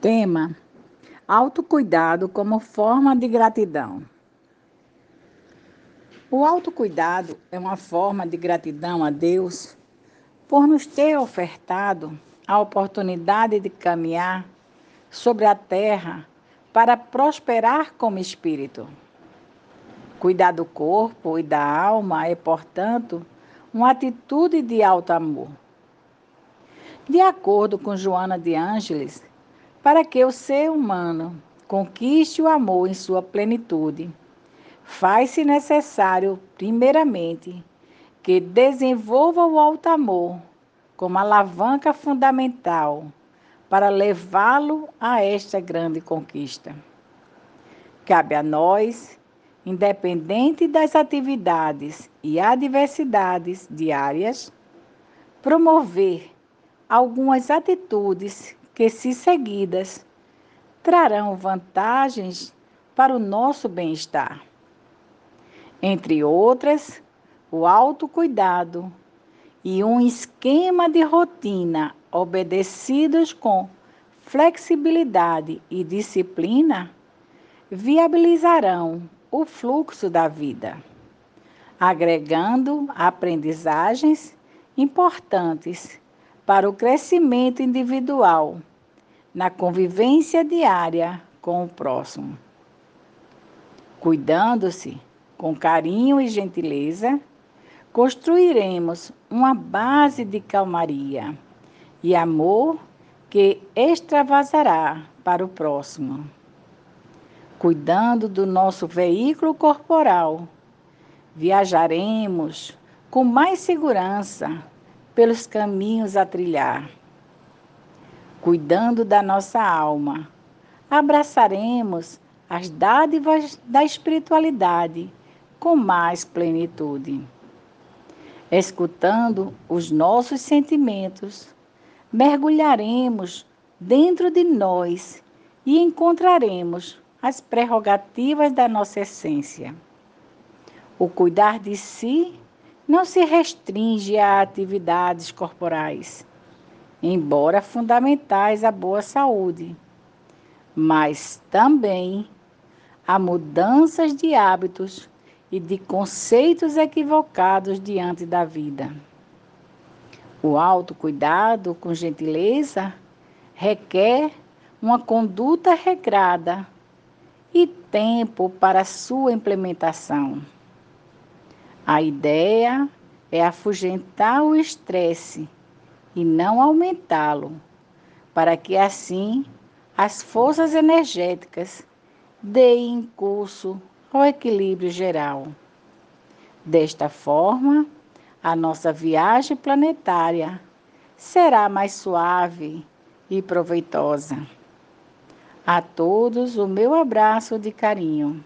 Tema: Autocuidado como forma de gratidão. O autocuidado é uma forma de gratidão a Deus por nos ter ofertado a oportunidade de caminhar sobre a terra para prosperar como espírito. Cuidar do corpo e da alma é, portanto, uma atitude de alto amor. De acordo com Joana de Ângeles, para que o ser humano conquiste o amor em sua plenitude, faz-se necessário, primeiramente, que desenvolva o alto amor como alavanca fundamental para levá-lo a esta grande conquista. Cabe a nós, independente das atividades e adversidades diárias, promover algumas atitudes que, se seguidas, trarão vantagens para o nosso bem-estar. Entre outras, o autocuidado e um esquema de rotina obedecidos com flexibilidade e disciplina viabilizarão o fluxo da vida, agregando aprendizagens importantes para o crescimento individual na convivência diária com o próximo. Cuidando-se com carinho e gentileza, construiremos uma base de calmaria e amor que extravasará para o próximo. Cuidando do nosso veículo corporal, viajaremos com mais segurança pelos caminhos a trilhar cuidando da nossa alma. Abraçaremos as dádivas da espiritualidade com mais plenitude. Escutando os nossos sentimentos, mergulharemos dentro de nós e encontraremos as prerrogativas da nossa essência. O cuidar de si não se restringe a atividades corporais embora fundamentais à boa saúde, mas também a mudanças de hábitos e de conceitos equivocados diante da vida. O autocuidado com gentileza requer uma conduta regrada e tempo para sua implementação. A ideia é afugentar o estresse e não aumentá-lo, para que assim as forças energéticas deem curso ao equilíbrio geral. Desta forma, a nossa viagem planetária será mais suave e proveitosa. A todos o meu abraço de carinho.